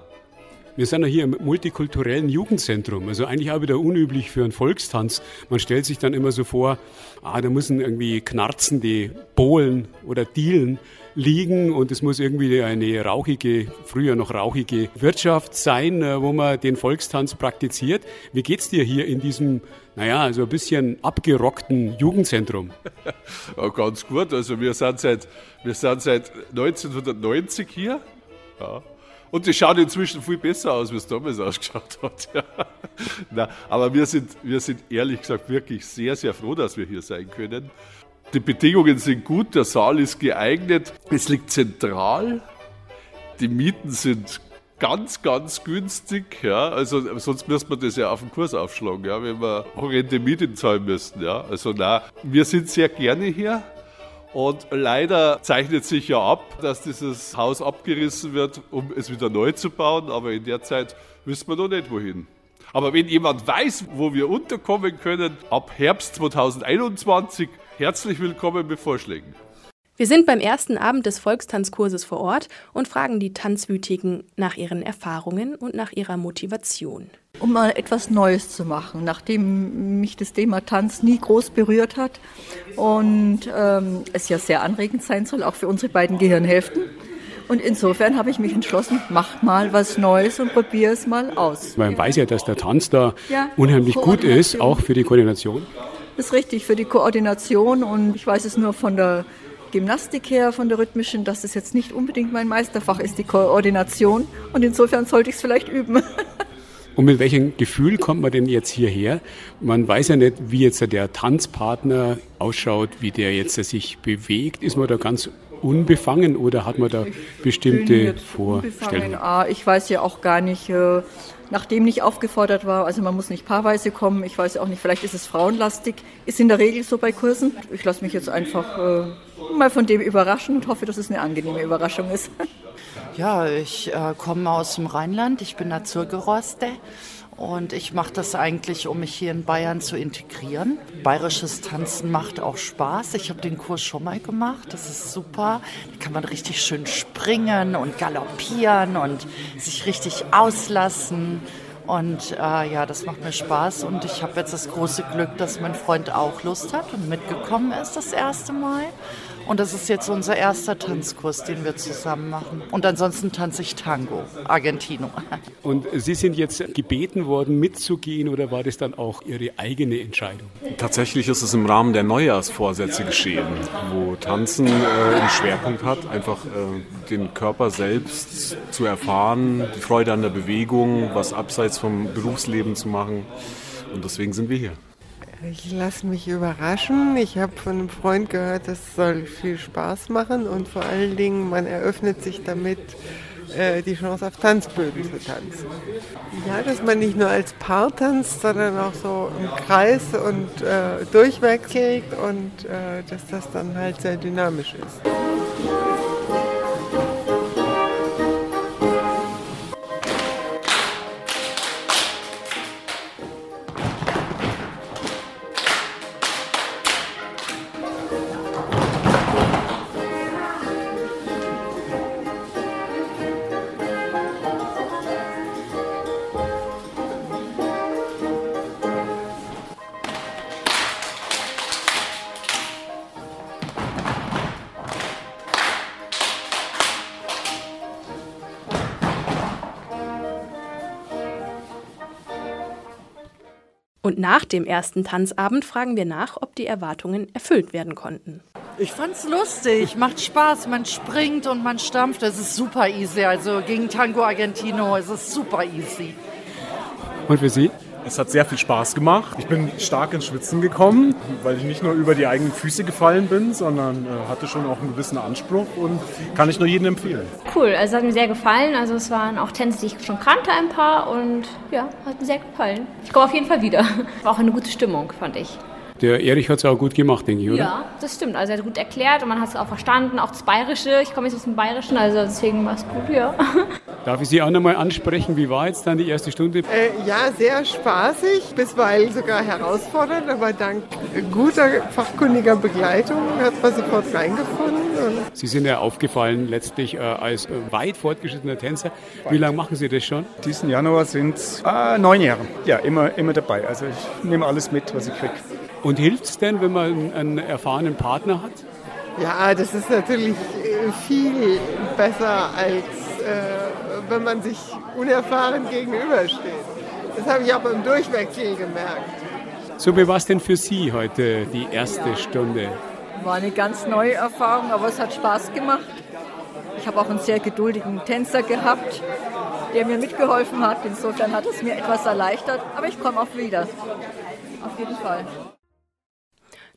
Speaker 3: Wir sind ja hier im multikulturellen Jugendzentrum, also eigentlich auch wieder unüblich für einen Volkstanz. Man stellt sich dann immer so vor, ah, da müssen irgendwie knarzen die Bohlen oder Dielen liegen und es muss irgendwie eine rauchige, früher noch rauchige Wirtschaft sein, äh, wo man den Volkstanz praktiziert. Wie geht's dir hier in diesem, naja, so ein bisschen abgerockten Jugendzentrum?
Speaker 12: Ja, ganz gut. Also wir sind seit, wir sind seit 1990 hier. Ja. Und die schaut inzwischen viel besser aus, wie es damals ausgeschaut hat. Ja. Na, aber wir sind, wir sind ehrlich gesagt wirklich sehr, sehr froh, dass wir hier sein können. Die Bedingungen sind gut, der Saal ist geeignet, es liegt zentral, die Mieten sind ganz, ganz günstig. Ja. Also sonst müsste man das ja auf den Kurs aufschlagen, ja, wenn wir horrende Mieten zahlen müssten. Ja. Also na, wir sind sehr gerne hier. Und leider zeichnet sich ja ab, dass dieses Haus abgerissen wird, um es wieder neu zu bauen. Aber in der Zeit wissen wir noch nicht, wohin. Aber wenn jemand weiß, wo wir unterkommen können, ab Herbst 2021 Herzlich willkommen mit Vorschlägen.
Speaker 1: Wir sind beim ersten Abend des Volkstanzkurses vor Ort und fragen die Tanzwütigen nach ihren Erfahrungen und nach ihrer Motivation.
Speaker 13: Um mal etwas Neues zu machen, nachdem mich das Thema Tanz nie groß berührt hat und ähm, es ja sehr anregend sein soll, auch für unsere beiden Gehirnhälften. Und insofern habe ich mich entschlossen, mach mal was Neues und probiere es mal aus.
Speaker 3: Man weiß ja, dass der Tanz da ja, unheimlich gut ist, auch für die Koordination
Speaker 13: ist richtig für die Koordination und ich weiß es nur von der Gymnastik her, von der rhythmischen, dass es jetzt nicht unbedingt mein Meisterfach ist, die Koordination und insofern sollte ich es vielleicht üben.
Speaker 3: Und mit welchem Gefühl kommt man denn jetzt hierher? Man weiß ja nicht, wie jetzt der Tanzpartner ausschaut, wie der jetzt sich bewegt. Ist man da ganz unbefangen oder hat man da bestimmte Vorstellungen?
Speaker 13: Ah, ich weiß ja auch gar nicht, äh, nachdem nicht aufgefordert war. Also man muss nicht paarweise kommen. Ich weiß auch nicht, vielleicht ist es frauenlastig. Ist in der Regel so bei Kursen. Ich lasse mich jetzt einfach äh, mal von dem überraschen und hoffe, dass es eine angenehme Überraschung ist.
Speaker 14: Ja, ich äh, komme aus dem Rheinland, ich bin Naturgeroste und ich mache das eigentlich, um mich hier in Bayern zu integrieren. Bayerisches Tanzen macht auch Spaß. Ich habe den Kurs schon mal gemacht. Das ist super. Da kann man richtig schön springen und galoppieren und sich richtig auslassen. Und äh, ja, das macht mir Spaß. Und ich habe jetzt das große Glück, dass mein Freund auch Lust hat und mitgekommen ist das erste Mal. Und das ist jetzt unser erster Tanzkurs, den wir zusammen machen. Und ansonsten tanze ich Tango, Argentino.
Speaker 3: Und Sie sind jetzt gebeten worden, mitzugehen oder war das dann auch Ihre eigene Entscheidung?
Speaker 15: Tatsächlich ist es im Rahmen der Neujahrsvorsätze geschehen, wo Tanzen äh, einen Schwerpunkt hat, einfach äh, den Körper selbst zu erfahren, die Freude an der Bewegung, was abseits vom Berufsleben zu machen. Und deswegen sind wir hier.
Speaker 16: Ich lasse mich überraschen. Ich habe von einem Freund gehört, das soll viel Spaß machen und vor allen Dingen, man eröffnet sich damit äh, die Chance auf Tanzböden zu tanzen. Ja, dass man nicht nur als Paar tanzt, sondern auch so im Kreis und äh, durchwechselt und äh, dass das dann halt sehr dynamisch ist.
Speaker 1: Und nach dem ersten Tanzabend fragen wir nach, ob die Erwartungen erfüllt werden konnten.
Speaker 14: Ich fand's lustig, macht Spaß, man springt und man stampft, es ist super easy. Also gegen Tango Argentino es ist super easy.
Speaker 3: Und für Sie?
Speaker 17: Es hat sehr viel Spaß gemacht. Ich bin stark ins Schwitzen gekommen, weil ich nicht nur über die eigenen Füße gefallen bin, sondern äh, hatte schon auch einen gewissen Anspruch und kann ich nur jedem empfehlen.
Speaker 18: Cool, also es hat mir sehr gefallen. Also es waren auch Tänze, die ich schon kannte, ein paar und ja, hat mir sehr gefallen. Ich komme auf jeden Fall wieder. War auch eine gute Stimmung, fand ich.
Speaker 3: Der Erich hat es auch gut gemacht, denke ich, oder?
Speaker 18: Ja, das stimmt. Also er hat gut erklärt und man hat es auch verstanden. Auch das Bayerische. Ich komme jetzt aus dem Bayerischen, also deswegen war es gut, ja.
Speaker 3: Darf ich Sie auch nochmal ansprechen? Wie war jetzt dann die erste Stunde?
Speaker 16: Äh, ja, sehr spaßig, bisweilen sogar herausfordernd, aber dank guter, fachkundiger Begleitung hat man sofort reingefunden.
Speaker 3: Sie sind ja aufgefallen letztlich äh, als weit fortgeschrittener Tänzer. Wie lange machen Sie das schon?
Speaker 17: Diesen Januar sind es äh, neun Jahre. Ja, immer, immer dabei. Also ich nehme alles mit, was ich kriege.
Speaker 3: Und hilft es denn, wenn man einen erfahrenen Partner hat?
Speaker 16: Ja, das ist natürlich viel besser, als äh, wenn man sich unerfahren gegenübersteht. Das habe ich auch beim Durchwechseln gemerkt.
Speaker 3: So, wie war es denn für Sie heute, die erste Stunde?
Speaker 13: War eine ganz neue Erfahrung, aber es hat Spaß gemacht. Ich habe auch einen sehr geduldigen Tänzer gehabt, der mir mitgeholfen hat. Insofern hat es mir etwas erleichtert, aber ich komme auch wieder. Auf jeden Fall.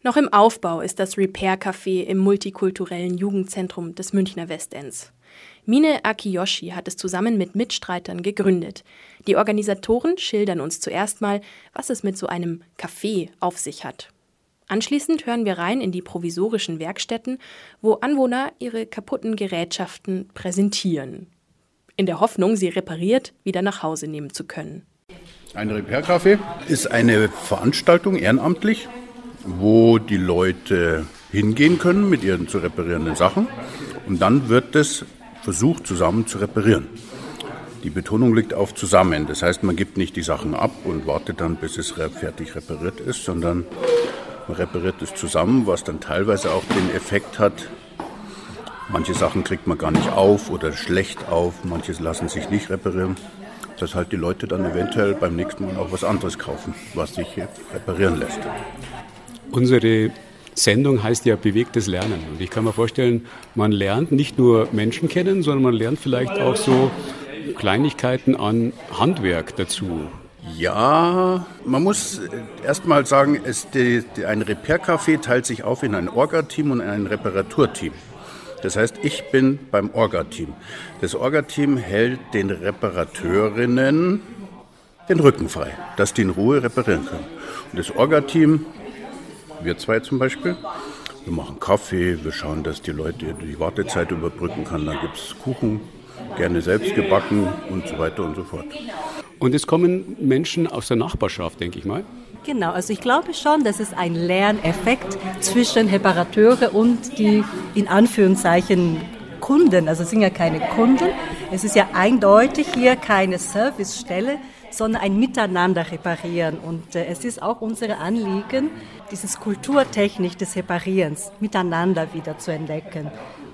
Speaker 1: Noch im Aufbau ist das Repair Café im multikulturellen Jugendzentrum des Münchner Westends. Mine Akiyoshi hat es zusammen mit Mitstreitern gegründet. Die Organisatoren schildern uns zuerst mal, was es mit so einem Café auf sich hat. Anschließend hören wir rein in die provisorischen Werkstätten, wo Anwohner ihre kaputten Gerätschaften präsentieren. In der Hoffnung, sie repariert wieder nach Hause nehmen zu können.
Speaker 19: Ein Repair-Café ist eine Veranstaltung ehrenamtlich, wo die Leute hingehen können mit ihren zu reparierenden Sachen und dann wird es versucht, zusammen zu reparieren. Die Betonung liegt auf zusammen. Das heißt, man gibt nicht die Sachen ab und wartet dann, bis es fertig repariert ist, sondern man repariert es zusammen, was dann teilweise auch den Effekt hat, manche Sachen kriegt man gar nicht auf oder schlecht auf, manche lassen sich nicht reparieren, dass halt die Leute dann eventuell beim nächsten Mal auch was anderes kaufen, was sich reparieren lässt.
Speaker 3: Unsere Sendung heißt ja bewegtes Lernen. Und ich kann mir vorstellen, man lernt nicht nur Menschen kennen, sondern man lernt vielleicht auch so Kleinigkeiten an Handwerk dazu.
Speaker 19: Ja, man muss erst mal sagen, es, die, die, ein Repair-Café teilt sich auf in ein Orga-Team und ein Reparaturteam. Das heißt, ich bin beim Orga-Team. Das Orga-Team hält den Reparateurinnen den Rücken frei, dass die in Ruhe reparieren können. Und das Orga-Team, wir zwei zum Beispiel, wir machen Kaffee, wir schauen, dass die Leute die Wartezeit überbrücken können. Dann gibt es Kuchen gerne selbst gebacken und so weiter und so fort.
Speaker 3: Und es kommen Menschen aus der Nachbarschaft, denke ich mal.
Speaker 20: Genau, also ich glaube schon, dass es ein Lerneffekt zwischen Reparateure und die in Anführungszeichen Kunden, also es sind ja keine Kunden, es ist ja eindeutig hier keine Servicestelle, sondern ein Miteinander reparieren. Und äh, es ist auch unser Anliegen, dieses Kulturtechnik des Reparierens miteinander wieder zu entdecken.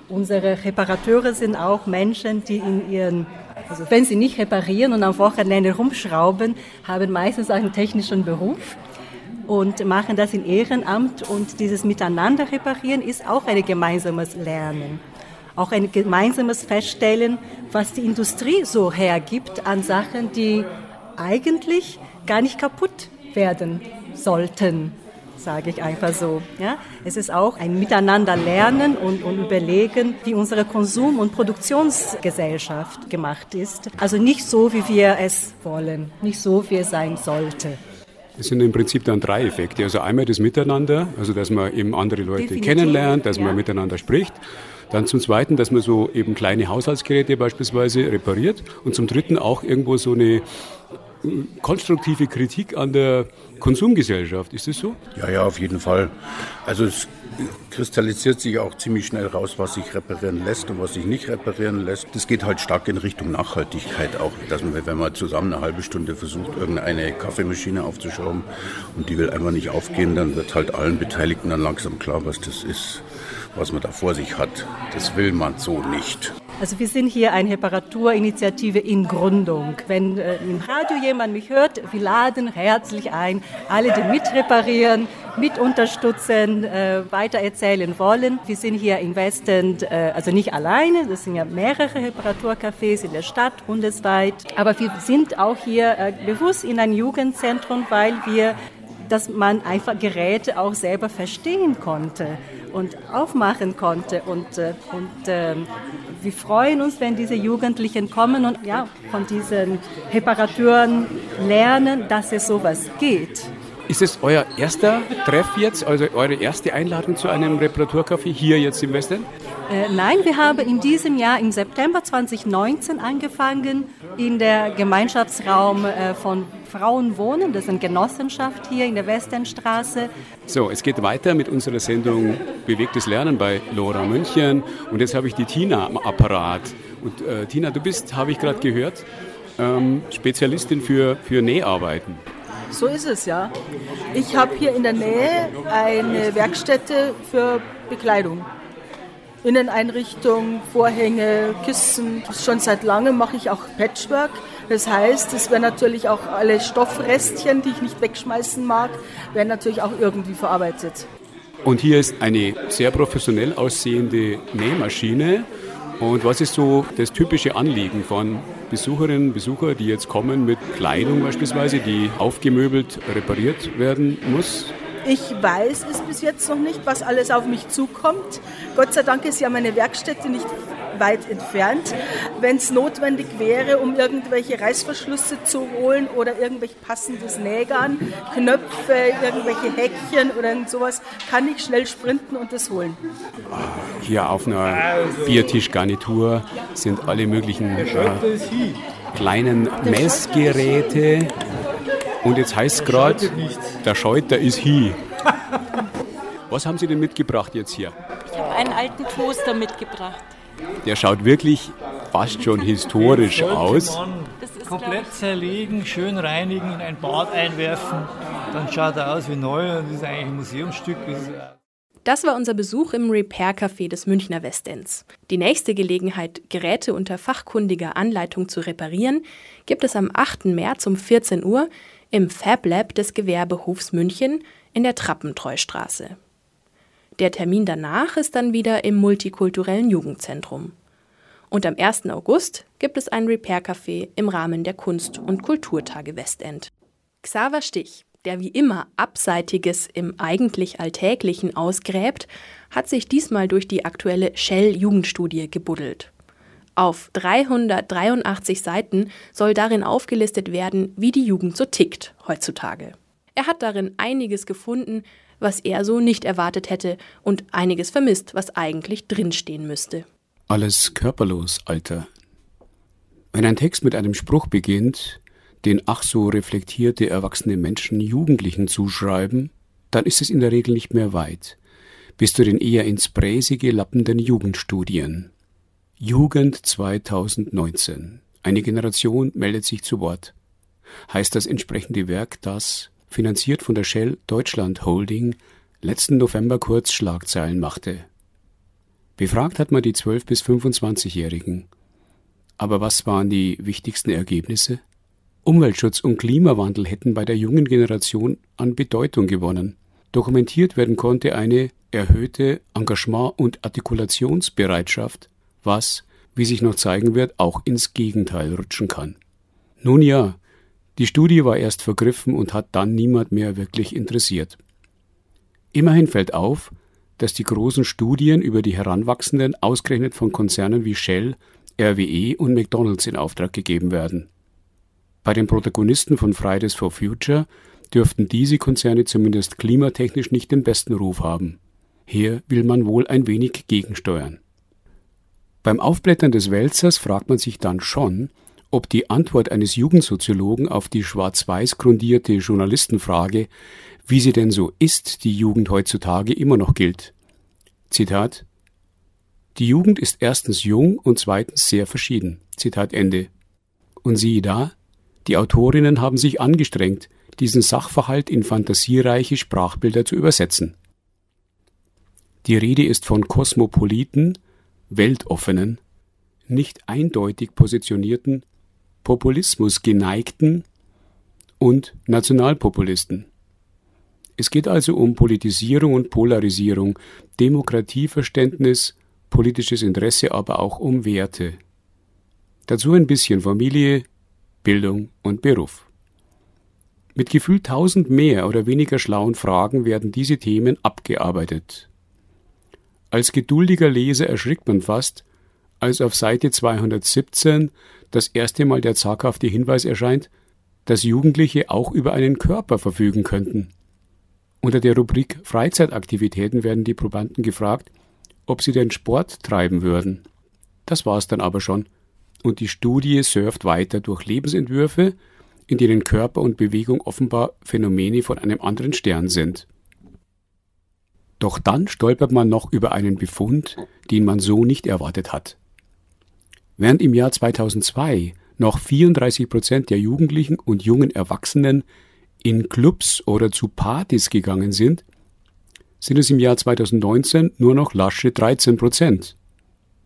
Speaker 20: Unsere Reparateure sind auch Menschen, die in ihren, also wenn sie nicht reparieren und am Wochenende rumschrauben, haben meistens einen technischen Beruf und machen das in Ehrenamt. Und dieses Miteinander reparieren ist auch ein gemeinsames Lernen. Auch ein gemeinsames Feststellen, was die Industrie so hergibt an Sachen, die eigentlich gar nicht kaputt werden sollten, sage ich einfach so. Ja? Es ist auch ein Miteinander lernen und, und überlegen, wie unsere Konsum- und Produktionsgesellschaft gemacht ist. Also nicht so, wie wir es wollen, nicht so, wie es sein sollte.
Speaker 3: Es sind im Prinzip dann drei Effekte. Also einmal das Miteinander, also dass man eben andere Leute Definitiv, kennenlernt, dass ja. man miteinander spricht. Dann zum Zweiten, dass man so eben kleine Haushaltsgeräte beispielsweise repariert. Und zum Dritten auch irgendwo so eine konstruktive Kritik an der Konsumgesellschaft. Ist das so?
Speaker 19: Ja, ja, auf jeden Fall. Also es kristallisiert sich auch ziemlich schnell raus, was sich reparieren lässt und was sich nicht reparieren lässt. Das geht halt stark in Richtung Nachhaltigkeit auch, dass man, wenn man zusammen eine halbe Stunde versucht, irgendeine Kaffeemaschine aufzuschrauben und die will einfach nicht aufgehen, dann wird halt allen Beteiligten dann langsam klar, was das ist, was man da vor sich hat. Das will man so nicht.
Speaker 20: Also wir sind hier eine Reparaturinitiative in Gründung. Wenn äh, im Radio jemand mich hört, wir laden herzlich ein, alle, die mitreparieren, mit unterstützen, äh, weitererzählen wollen. Wir sind hier in Westend, äh, also nicht alleine, das sind ja mehrere Reparaturcafés in der Stadt bundesweit, aber wir sind auch hier äh, bewusst in ein Jugendzentrum, weil wir dass man einfach Geräte auch selber verstehen konnte und aufmachen konnte. Und, äh, und äh, wir freuen uns, wenn diese Jugendlichen kommen und ja, von diesen Reparaturen lernen, dass es sowas geht.
Speaker 3: Ist es euer erster Treff jetzt, also eure erste Einladung zu einem Reparaturcafé hier jetzt im Westen?
Speaker 20: Äh, nein, wir haben in diesem Jahr im September 2019 angefangen in der Gemeinschaftsraum äh, von Frauen wohnen. Das ist eine Genossenschaft hier in der Westernstraße.
Speaker 3: So, es geht weiter mit unserer Sendung Bewegtes Lernen bei Lora München. Und jetzt habe ich die Tina am Apparat. Und äh, Tina, du bist, habe ich gerade gehört, ähm, Spezialistin für, für Näharbeiten.
Speaker 21: So ist es, ja. Ich habe hier in der Nähe eine Werkstätte für Bekleidung. Inneneinrichtung, Vorhänge, Kissen. Schon seit langem mache ich auch Patchwork. Das heißt, es werden natürlich auch alle Stoffrestchen, die ich nicht wegschmeißen mag, werden natürlich auch irgendwie verarbeitet.
Speaker 3: Und hier ist eine sehr professionell aussehende Nähmaschine. Und was ist so das typische Anliegen von Besucherinnen und Besuchern, die jetzt kommen mit Kleidung beispielsweise, die aufgemöbelt repariert werden muss?
Speaker 21: Ich weiß es bis jetzt noch nicht, was alles auf mich zukommt. Gott sei Dank ist ja meine Werkstätte nicht weit entfernt. Wenn es notwendig wäre, um irgendwelche Reißverschlüsse zu holen oder irgendwelche passendes Nägern, Knöpfe, irgendwelche Häkchen oder sowas, kann ich schnell sprinten und das holen.
Speaker 3: Hier auf einer Biertischgarnitur sind alle möglichen äh, kleinen Messgeräte. Und jetzt heißt es gerade, der Scheuter ist hier. Was haben Sie denn mitgebracht jetzt hier?
Speaker 22: Ich habe einen alten Toaster mitgebracht.
Speaker 3: Der schaut wirklich fast schon historisch aus.
Speaker 23: komplett zerlegen, schön reinigen, in ein Bad einwerfen, dann schaut er aus wie neu und ist eigentlich ein Museumsstück.
Speaker 1: Das war unser Besuch im Repair-Café des Münchner Westends. Die nächste Gelegenheit, Geräte unter fachkundiger Anleitung zu reparieren, gibt es am 8. März um 14 Uhr im Fab Lab des Gewerbehofs München in der Trappentreustraße. Der Termin danach ist dann wieder im multikulturellen Jugendzentrum. Und am 1. August gibt es ein Repair-Café im Rahmen der Kunst- und Kulturtage Westend. Xaver Stich, der wie immer Abseitiges im eigentlich Alltäglichen ausgräbt, hat sich diesmal durch die aktuelle Shell-Jugendstudie gebuddelt. Auf 383 Seiten soll darin aufgelistet werden, wie die Jugend so tickt heutzutage. Er hat darin einiges gefunden, was er so nicht erwartet hätte und einiges vermisst, was eigentlich drinstehen müsste.
Speaker 3: Alles körperlos, Alter. Wenn ein Text mit einem Spruch beginnt, den ach so reflektierte erwachsene Menschen Jugendlichen zuschreiben, dann ist es in der Regel nicht mehr weit, bis zu den eher ins Bräsige lappenden Jugendstudien. Jugend 2019. Eine Generation meldet sich zu Wort. Heißt das entsprechende Werk, das, finanziert von der Shell Deutschland Holding, letzten November kurz Schlagzeilen machte. Befragt hat man die 12- bis 25-Jährigen. Aber was waren die wichtigsten Ergebnisse? Umweltschutz und Klimawandel hätten bei der jungen Generation an Bedeutung gewonnen. Dokumentiert werden konnte eine erhöhte Engagement- und Artikulationsbereitschaft, was, wie sich noch zeigen wird, auch ins Gegenteil rutschen kann. Nun ja, die Studie war erst vergriffen und hat dann niemand mehr wirklich interessiert. Immerhin fällt auf, dass die großen Studien über die Heranwachsenden ausgerechnet von Konzernen wie Shell, RWE und McDonald's in Auftrag gegeben werden. Bei den Protagonisten von Fridays for Future dürften diese Konzerne zumindest klimatechnisch nicht den besten Ruf haben. Hier will man wohl ein wenig gegensteuern. Beim Aufblättern des Wälzers fragt man sich dann schon, ob die Antwort eines Jugendsoziologen auf die schwarz-weiß grundierte Journalistenfrage, wie sie denn so ist, die Jugend heutzutage immer noch gilt. Zitat Die Jugend ist erstens jung und zweitens sehr verschieden. Zitat Ende. Und siehe da, die Autorinnen haben sich angestrengt, diesen Sachverhalt in fantasiereiche Sprachbilder zu übersetzen. Die Rede ist von kosmopoliten, weltoffenen, nicht eindeutig positionierten, Populismus geneigten und Nationalpopulisten. Es geht also um Politisierung und Polarisierung, Demokratieverständnis, politisches Interesse, aber auch um Werte. Dazu ein bisschen Familie, Bildung und Beruf. Mit gefühlt tausend mehr oder weniger schlauen Fragen werden diese Themen abgearbeitet. Als geduldiger Leser erschrickt man fast, als auf Seite 217 das erste Mal der zaghafte Hinweis erscheint, dass Jugendliche auch über einen Körper verfügen könnten. Unter der Rubrik Freizeitaktivitäten werden die Probanden gefragt, ob sie denn Sport treiben würden. Das war's dann aber schon. Und die Studie surft weiter durch Lebensentwürfe, in denen Körper und Bewegung offenbar Phänomene von einem anderen Stern sind. Doch dann stolpert man noch über einen Befund, den man so nicht erwartet hat. Während im Jahr 2002 noch 34 Prozent der Jugendlichen und jungen Erwachsenen in Clubs oder zu Partys gegangen sind, sind es im Jahr 2019 nur noch lasche 13 Prozent.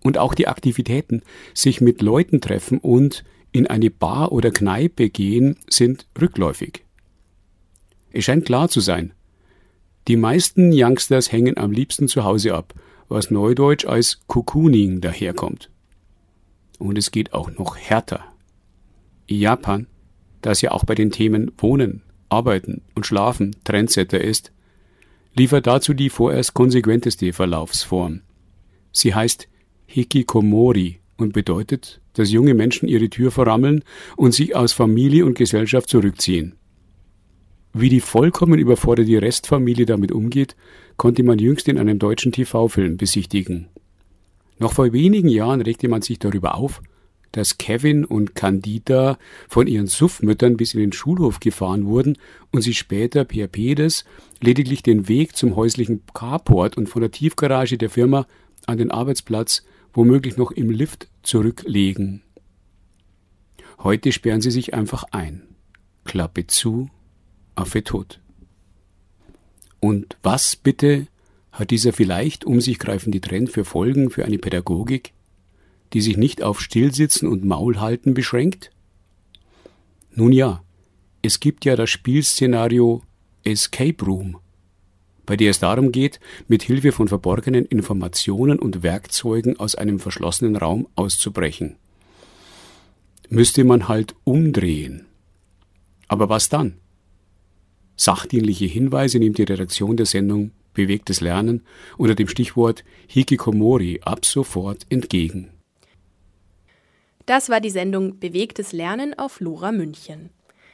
Speaker 3: Und auch die Aktivitäten, sich mit Leuten treffen und in eine Bar oder Kneipe gehen, sind rückläufig. Es scheint klar zu sein, die meisten Youngsters hängen am liebsten zu Hause ab, was neudeutsch als Cocooning daherkommt. Und es geht auch noch härter. Japan, das ja auch bei den Themen Wohnen, Arbeiten und Schlafen Trendsetter ist, liefert dazu die vorerst konsequenteste Verlaufsform. Sie heißt Hikikomori und bedeutet, dass junge Menschen ihre Tür verrammeln und sich aus Familie und Gesellschaft zurückziehen. Wie die vollkommen überforderte Restfamilie damit umgeht, konnte man jüngst in einem deutschen TV-Film besichtigen. Noch vor wenigen Jahren regte man sich darüber auf, dass Kevin und Candida von ihren Suffmüttern bis in den Schulhof gefahren wurden und sie später per Pedes lediglich den Weg zum häuslichen Carport und von der Tiefgarage der Firma an den Arbeitsplatz womöglich noch im Lift zurücklegen. Heute sperren sie sich einfach ein. Klappe zu, Affe tot. Und was bitte hat dieser vielleicht um sich greifende Trend für Folgen für eine Pädagogik, die sich nicht auf Stillsitzen und Maulhalten beschränkt? Nun ja, es gibt ja das Spielszenario Escape Room, bei der es darum geht, mit Hilfe von verborgenen Informationen und Werkzeugen aus einem verschlossenen Raum auszubrechen. Müsste man halt umdrehen. Aber was dann? Sachdienliche Hinweise nimmt die Redaktion der Sendung Bewegtes Lernen unter dem Stichwort Hikikomori ab sofort entgegen.
Speaker 1: Das war die Sendung Bewegtes Lernen auf Lora München.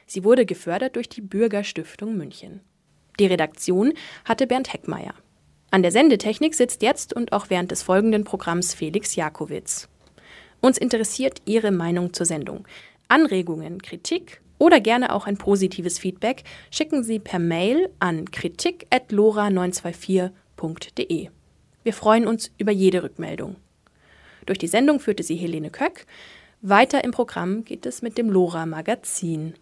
Speaker 1: Sie wurde gefördert durch die Bürgerstiftung München. Die Redaktion hatte Bernd Heckmeier. An der Sendetechnik sitzt jetzt und auch während des folgenden Programms Felix Jakowitz. Uns interessiert Ihre Meinung zur Sendung. Anregungen, Kritik oder gerne auch ein positives Feedback schicken Sie per Mail an kritik@lora924.de. Wir freuen uns über jede Rückmeldung. Durch die Sendung führte sie Helene Köck. Weiter im Programm geht es mit dem Lora Magazin.